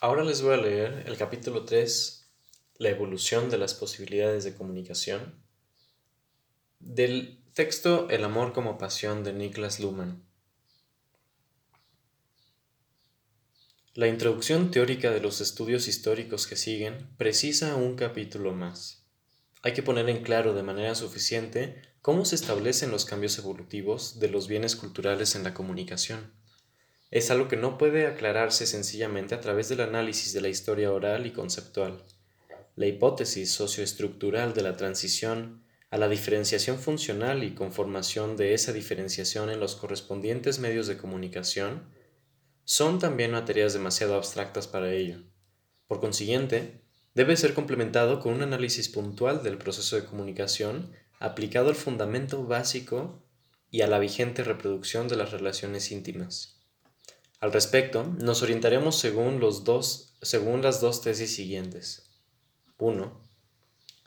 Ahora les voy a leer el capítulo 3, La evolución de las posibilidades de comunicación, del texto El amor como pasión de Niklas Luhmann. La introducción teórica de los estudios históricos que siguen precisa un capítulo más. Hay que poner en claro de manera suficiente cómo se establecen los cambios evolutivos de los bienes culturales en la comunicación es algo que no puede aclararse sencillamente a través del análisis de la historia oral y conceptual. La hipótesis socioestructural de la transición a la diferenciación funcional y conformación de esa diferenciación en los correspondientes medios de comunicación son también materias demasiado abstractas para ello. Por consiguiente, debe ser complementado con un análisis puntual del proceso de comunicación aplicado al fundamento básico y a la vigente reproducción de las relaciones íntimas. Al respecto, nos orientaremos según, los dos, según las dos tesis siguientes. 1.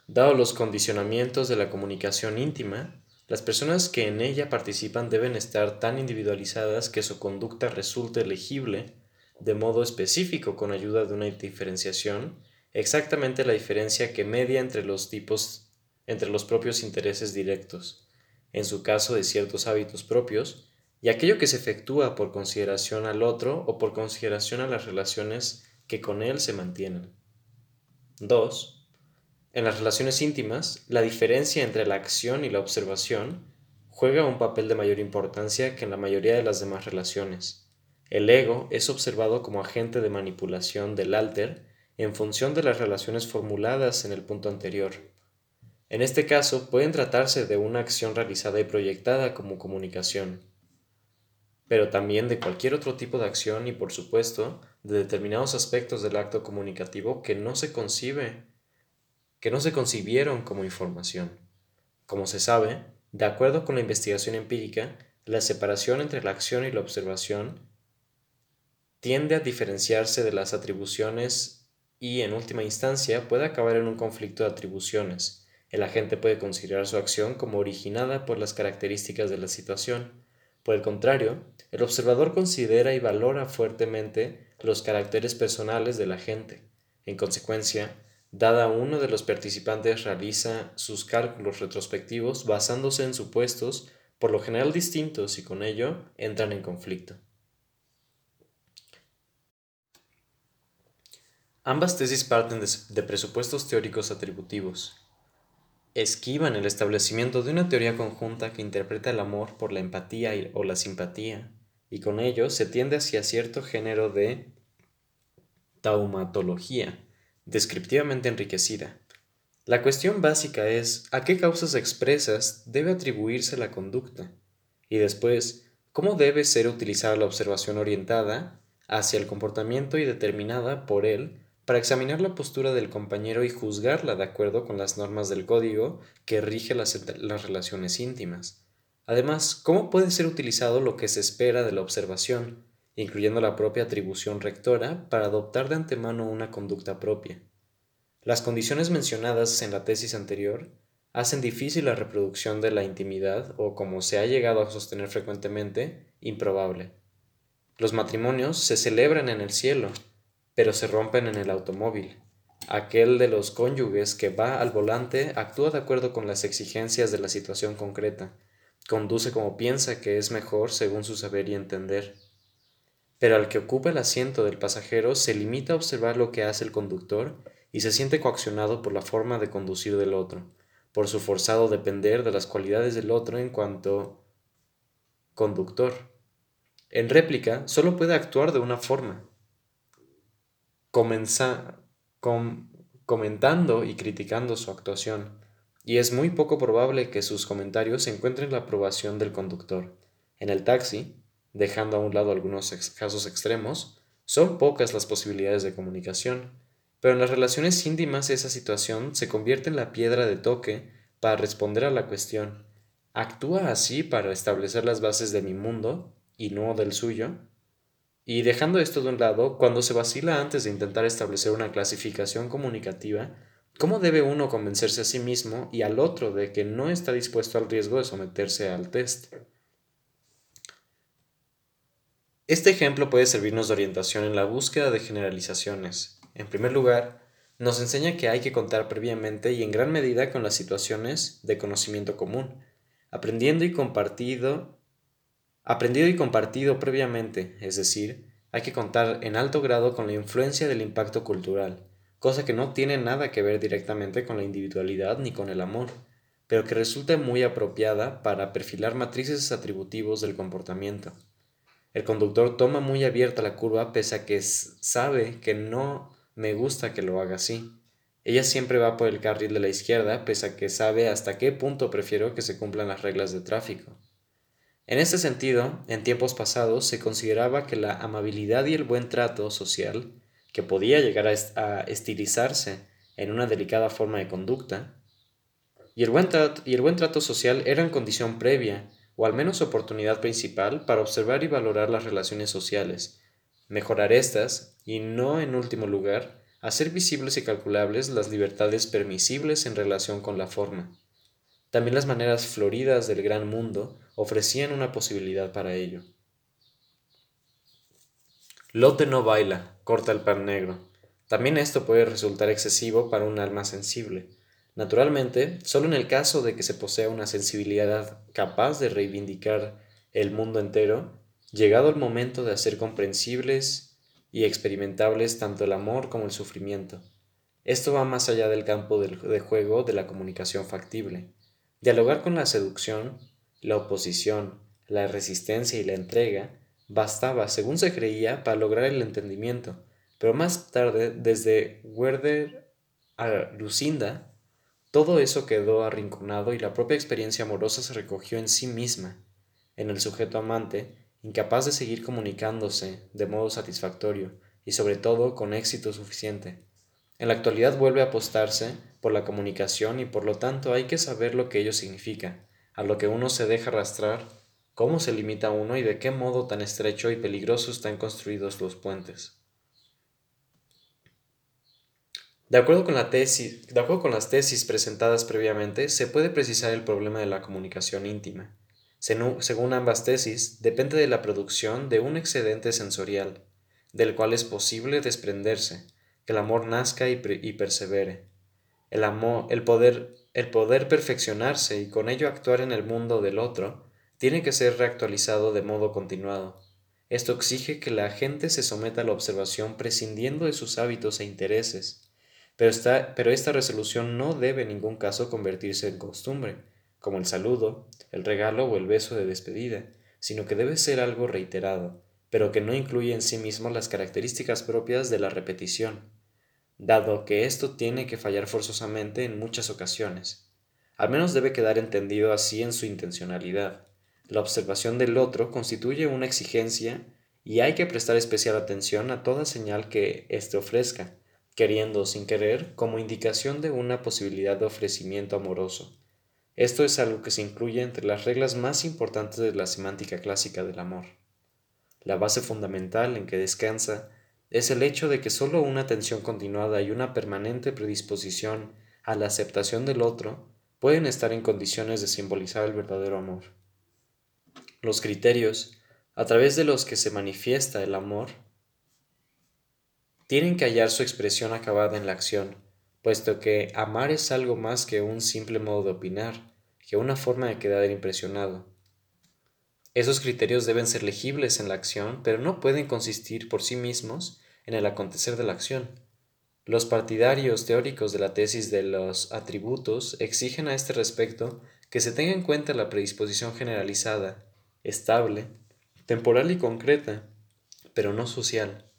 Dado los condicionamientos de la comunicación íntima, las personas que en ella participan deben estar tan individualizadas que su conducta resulte legible de modo específico con ayuda de una diferenciación, exactamente la diferencia que media entre los tipos entre los propios intereses directos, en su caso de ciertos hábitos propios, y aquello que se efectúa por consideración al otro o por consideración a las relaciones que con él se mantienen. 2. En las relaciones íntimas, la diferencia entre la acción y la observación juega un papel de mayor importancia que en la mayoría de las demás relaciones. El ego es observado como agente de manipulación del alter en función de las relaciones formuladas en el punto anterior. En este caso, pueden tratarse de una acción realizada y proyectada como comunicación pero también de cualquier otro tipo de acción y por supuesto de determinados aspectos del acto comunicativo que no se concibe, que no se concibieron como información. Como se sabe, de acuerdo con la investigación empírica, la separación entre la acción y la observación tiende a diferenciarse de las atribuciones y, en última instancia, puede acabar en un conflicto de atribuciones. El agente puede considerar su acción como originada por las características de la situación, por el contrario, el observador considera y valora fuertemente los caracteres personales de la gente. En consecuencia, dada uno de los participantes realiza sus cálculos retrospectivos basándose en supuestos por lo general distintos y con ello entran en conflicto. Ambas tesis parten de, presupuestos teóricos atributivos, esquivan el establecimiento de una teoría conjunta que interpreta el amor por la empatía o la simpatía, y con ello se tiende hacia cierto género de taumatología, descriptivamente enriquecida. La cuestión básica es a qué causas expresas debe atribuirse la conducta, y después, cómo debe ser utilizada la observación orientada hacia el comportamiento y determinada por él para examinar la postura del compañero y juzgarla de acuerdo con las normas del código que rige las, relaciones íntimas. Además, ¿cómo puede ser utilizado lo que se espera de la observación, incluyendo la propia atribución rectora, para adoptar de antemano una conducta propia? Las condiciones mencionadas en la tesis anterior hacen difícil la reproducción de la intimidad o, como se ha llegado a sostener frecuentemente, improbable. Los matrimonios se celebran en el cielo, pero se rompen en el automóvil. Aquel de los cónyuges que va al volante actúa de acuerdo con las exigencias de la situación concreta, conduce como piensa que es mejor según su saber y entender. Pero al que ocupa el asiento del pasajero se limita a observar lo que hace el conductor y se siente coaccionado por la forma de conducir del otro, por su forzado depender de las cualidades del otro en cuanto conductor. En réplica, solo puede actuar de una forma, comentando y criticando su actuación, y es muy poco probable que sus comentarios encuentren la aprobación del conductor. En el taxi, dejando a un lado algunos casos extremos, son pocas las posibilidades de comunicación, pero en las relaciones íntimas esa situación se convierte en la piedra de toque para responder a la cuestión. ¿Actúa así para establecer las bases de mi mundo y no del suyo? Y dejando esto de un lado, cuando se vacila antes de intentar establecer una clasificación comunicativa, ¿cómo debe uno convencerse a sí mismo y al otro de que no está dispuesto al riesgo de someterse al test? Este ejemplo puede servirnos de orientación en la búsqueda de generalizaciones. En primer lugar, nos enseña que hay que contar previamente y en gran medida con las situaciones de conocimiento común, aprendiendo y compartido, aprendido y compartido previamente, es decir, hay que contar en alto grado con la influencia del impacto cultural, cosa que no tiene nada que ver directamente con la individualidad ni con el amor, pero que resulta muy apropiada para perfilar matrices atributivos del comportamiento. El conductor toma muy abierta la curva pese a que sabe que no me gusta que lo haga así. Ella siempre va por el carril de la izquierda pese a que sabe hasta qué punto prefiero que se cumplan las reglas de tráfico. En este sentido, en tiempos pasados se consideraba que la amabilidad y el buen trato social, que podía llegar a, estilizarse en una delicada forma de conducta, y el, buen trato, social eran condición previa o al menos oportunidad principal para observar y valorar las relaciones sociales, mejorar estas y, no en último lugar, hacer visibles y calculables las libertades permisibles en relación con la forma. También las maneras floridas del gran mundo ofrecían una posibilidad para ello. Lote no baila, corta el pan negro. También esto puede resultar excesivo para un alma sensible, Naturalmente, solo en el caso de que se posea una sensibilidad capaz de reivindicar el mundo entero, llegado el momento de hacer comprensibles y experimentables tanto el amor como el sufrimiento. Esto va más allá del campo de juego de la comunicación factible. Dialogar con la seducción, la oposición, la resistencia y la entrega bastaba, según se creía, para lograr el entendimiento, pero más tarde, desde Werder a Lucinda, todo eso quedó arrinconado y la propia experiencia amorosa se recogió en sí misma, en el sujeto amante, incapaz de seguir comunicándose de modo satisfactorio y sobre todo con éxito suficiente. En la actualidad vuelve a apostarse por la comunicación y por lo tanto hay que saber lo que ello significa, a lo que uno se deja arrastrar, cómo se limita uno y de qué modo tan estrecho y peligroso están construidos los puentes. De acuerdo, con las tesis presentadas previamente, se puede precisar el problema de la comunicación íntima. Según ambas tesis, depende de la producción de un excedente sensorial, del cual es posible desprenderse, que el amor nazca y, persevere. El, amor, el, poder, el poder perfeccionarse y con ello actuar en el mundo del otro tiene que ser reactualizado de modo continuado. Esto exige que la gente se someta a la observación prescindiendo de sus hábitos e intereses pero, esta resolución no debe en ningún caso convertirse en costumbre, como el saludo, el regalo o el beso de despedida, sino que debe ser algo reiterado, pero que no incluye en sí mismo las características propias de la repetición, dado que esto tiene que fallar forzosamente en muchas ocasiones. Al menos debe quedar entendido así en su intencionalidad. La observación del otro constituye una exigencia y hay que prestar especial atención a toda señal que éste ofrezca, queriendo sin querer como indicación de una posibilidad de ofrecimiento amoroso. Esto es algo que se incluye entre las reglas más importantes de la semántica clásica del amor. La base fundamental en que descansa es el hecho de que sólo una atención continuada y una permanente predisposición a la aceptación del otro pueden estar en condiciones de simbolizar el verdadero amor. Los criterios, a través de los que se manifiesta el amor, tienen que hallar su expresión acabada en la acción, puesto que amar es algo más que un simple modo de opinar, que una forma de quedar impresionado. Esos criterios deben ser legibles en la acción, pero no pueden consistir por sí mismos en el acontecer de la acción. Los partidarios teóricos de la tesis de los atributos exigen a este respecto que se tenga en cuenta la predisposición generalizada, estable, temporal y concreta, pero no social.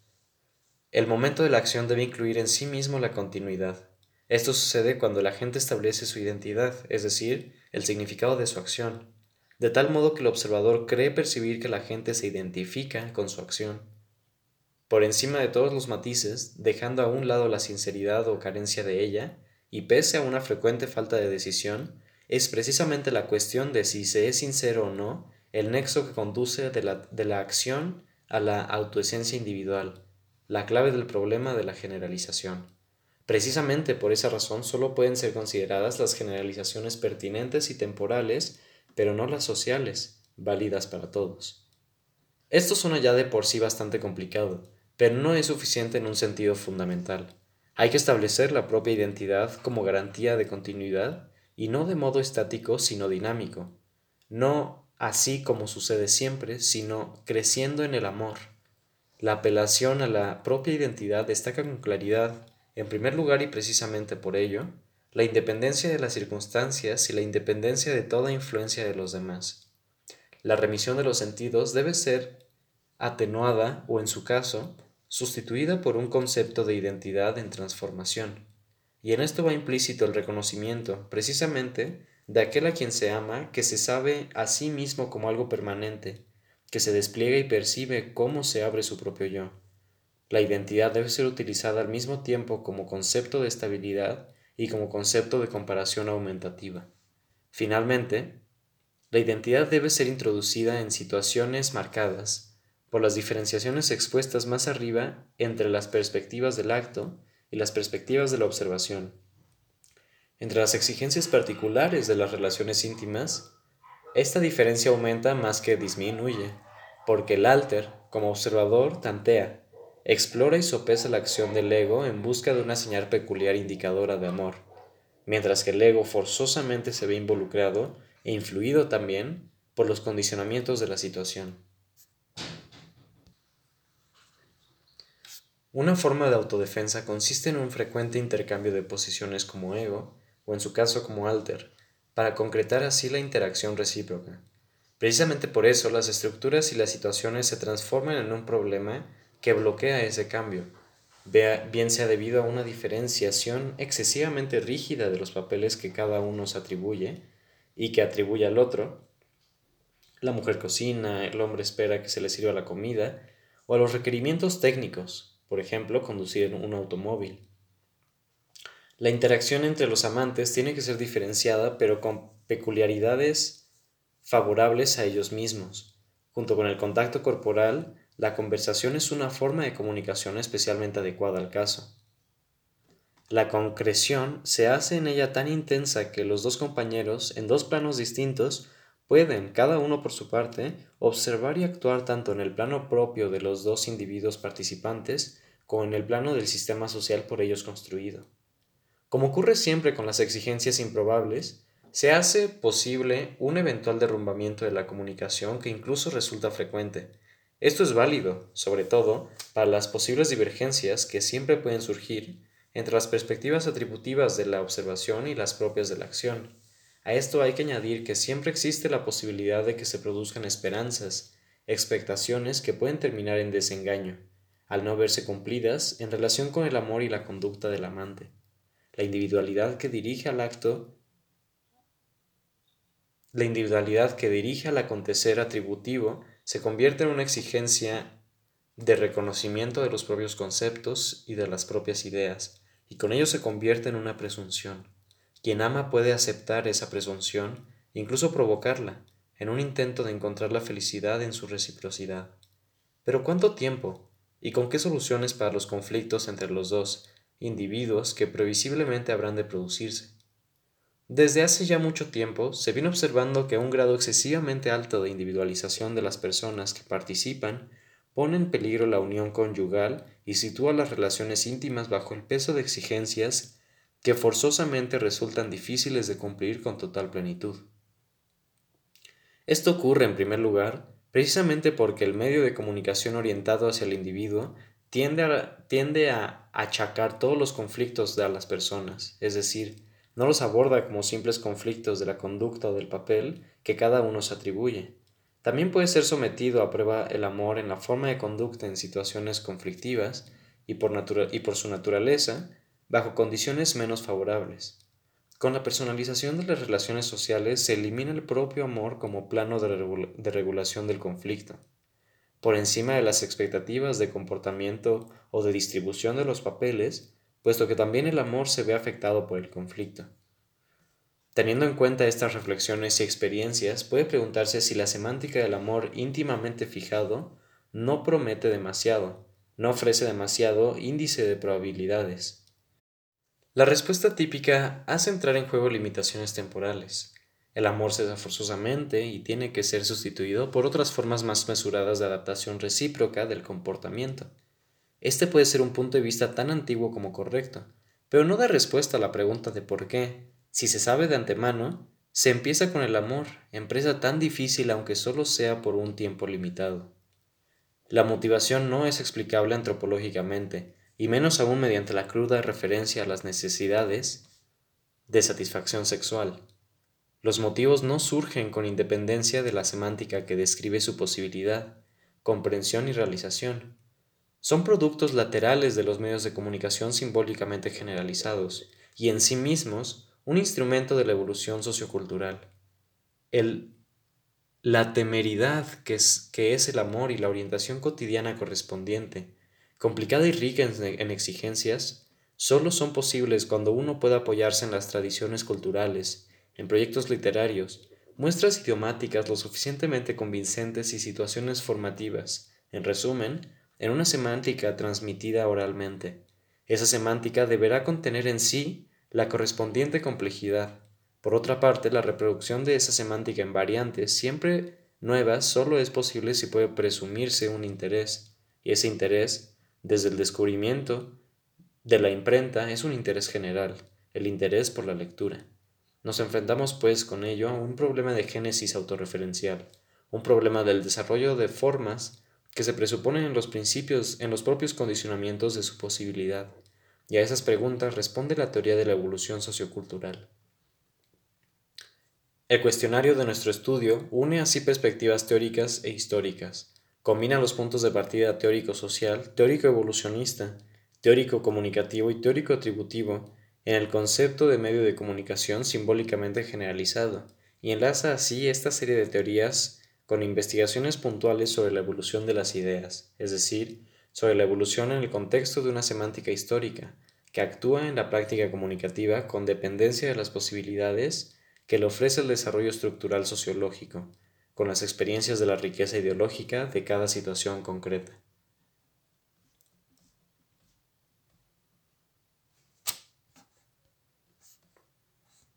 El momento de la acción debe incluir en sí mismo la continuidad. Esto sucede cuando la gente establece su identidad, es decir, el significado de su acción, de tal modo que el observador cree percibir que la gente se identifica con su acción. Por encima de todos los matices, dejando a un lado la sinceridad o carencia de ella, y pese a una frecuente falta de decisión, es precisamente la cuestión de si se es sincero o no el nexo que conduce de la, de la acción a la autoesencia individual la clave del problema de la generalización. Precisamente por esa razón solo pueden ser consideradas las generalizaciones pertinentes y temporales, pero no las sociales, válidas para todos. Esto suena ya de por sí bastante complicado, pero no es suficiente en un sentido fundamental. Hay que establecer la propia identidad como garantía de continuidad y no de modo estático sino dinámico, no así como sucede siempre, sino creciendo en el amor. La apelación a la propia identidad destaca con claridad, en primer lugar y precisamente por ello, la independencia de las circunstancias y la independencia de toda influencia de los demás. La remisión de los sentidos debe ser atenuada o, en su caso, sustituida por un concepto de identidad en transformación. Y en esto va implícito el reconocimiento, precisamente, de aquel a quien se ama, que se sabe a sí mismo como algo permanente, que se despliega y percibe cómo se abre su propio yo. La identidad debe ser utilizada al mismo tiempo como concepto de estabilidad y como concepto de comparación aumentativa. Finalmente, la identidad debe ser introducida en situaciones marcadas por las diferenciaciones expuestas más arriba entre las perspectivas del acto y las perspectivas de la observación. Entre las exigencias particulares de las relaciones íntimas, esta diferencia aumenta más que disminuye, porque el alter, como observador, tantea, explora y sopesa la acción del ego en busca de una señal peculiar indicadora de amor, mientras que el ego forzosamente se ve involucrado e influido también por los condicionamientos de la situación. Una forma de autodefensa consiste en un frecuente intercambio de posiciones como ego, o en su caso como alter, para concretar así la interacción recíproca. Precisamente por eso las estructuras y las situaciones se transforman en un problema que bloquea ese cambio, bien sea debido a una diferenciación excesivamente rígida de los papeles que cada uno se atribuye y que atribuye al otro. La mujer cocina, el hombre espera que se le sirva la comida, o a los requerimientos técnicos, por ejemplo, conducir un automóvil. La interacción entre los amantes tiene que ser diferenciada, pero con peculiaridades favorables a ellos mismos. Junto con el contacto corporal, la conversación es una forma de comunicación especialmente adecuada al caso. La concreción se hace en ella tan intensa que los dos compañeros, en dos planos distintos, pueden, cada uno por su parte, observar y actuar tanto en el plano propio de los dos individuos participantes como en el plano del sistema social por ellos construido. Como ocurre siempre con las exigencias improbables, se hace posible un eventual derrumbamiento de la comunicación que incluso resulta frecuente, esto es válido, sobre todo, para las posibles divergencias que siempre pueden surgir entre las perspectivas atributivas de la observación y las propias de la acción. A esto hay que añadir que siempre existe la posibilidad de que se produzcan esperanzas, expectaciones que pueden terminar en desengaño, al no verse cumplidas en relación con el amor y la conducta del amante. La individualidad que dirige al acto la individualidad que dirige al acontecer atributivo se convierte en una exigencia de reconocimiento de los propios conceptos y de las propias ideas, y con ello se convierte en una presunción. Quien ama puede aceptar esa presunción, incluso provocarla, en un intento de encontrar la felicidad en su reciprocidad. Pero ¿cuánto tiempo? ¿Y con qué soluciones para los conflictos entre los dos individuos que previsiblemente habrán de producirse? Desde hace ya mucho tiempo se viene observando que un grado excesivamente alto de individualización de las personas que participan pone en peligro la unión conyugal y sitúa las relaciones íntimas bajo el peso de exigencias que forzosamente resultan difíciles de cumplir con total plenitud. Esto ocurre, en primer lugar, precisamente porque el medio de comunicación orientado hacia el individuo tiende a, achacar todos los conflictos de las personas, es decir, no los aborda como simples conflictos de la conducta o del papel que cada uno se atribuye. También puede ser sometido a prueba el amor en la forma de conducta en situaciones conflictivas y por su naturaleza, bajo condiciones menos favorables. Con la personalización de las relaciones sociales se elimina el propio amor como plano de regulación del conflicto. Por encima de las expectativas de comportamiento o de distribución de los papeles, puesto que también el amor se ve afectado por el conflicto. Teniendo en cuenta estas reflexiones y experiencias, puede preguntarse si la semántica del amor íntimamente fijado no promete demasiado, no ofrece demasiado índice de probabilidades. La respuesta típica hace entrar en juego limitaciones temporales. El amor se da forzosamente y tiene que ser sustituido por otras formas más mesuradas de adaptación recíproca del comportamiento. Este puede ser un punto de vista tan antiguo como correcto, pero no da respuesta a la pregunta de por qué, si se sabe de antemano, se empieza con el amor, empresa tan difícil aunque solo sea por un tiempo limitado. La motivación no es explicable antropológicamente, y menos aún mediante la cruda referencia a las necesidades de satisfacción sexual. Los motivos no surgen con independencia de la semántica que describe su posibilidad, comprensión y realización. Son productos laterales de los medios de comunicación simbólicamente generalizados y en sí mismos un instrumento de la evolución sociocultural. El, la temeridad que es, que es el amor y la orientación cotidiana correspondiente, complicada y rica en, en exigencias, solo son posibles cuando uno puede apoyarse en las tradiciones culturales en proyectos literarios, muestras idiomáticas lo suficientemente convincentes y situaciones formativas, en resumen, en una semántica transmitida oralmente. Esa semántica deberá contener en sí la correspondiente complejidad. Por otra parte, la reproducción de esa semántica en variantes siempre nuevas solo es posible si puede presumirse un interés, y ese interés, desde el descubrimiento de la imprenta, es un interés general, el interés por la lectura. Nos enfrentamos pues con ello a un problema de génesis autorreferencial, un problema del desarrollo de formas que se presuponen en los principios, en los propios condicionamientos de su posibilidad, y a esas preguntas responde la teoría de la evolución sociocultural. El cuestionario de nuestro estudio une así perspectivas teóricas e históricas, combina los puntos de partida teórico-social, teórico-evolucionista, teórico-comunicativo y teórico-atributivo, en el concepto de medio de comunicación simbólicamente generalizado, y enlaza así esta serie de teorías con investigaciones puntuales sobre la evolución de las ideas, es decir, sobre la evolución en el contexto de una semántica histórica, que actúa en la práctica comunicativa con dependencia de las posibilidades que le ofrece el desarrollo estructural sociológico, con las experiencias de la riqueza ideológica de cada situación concreta.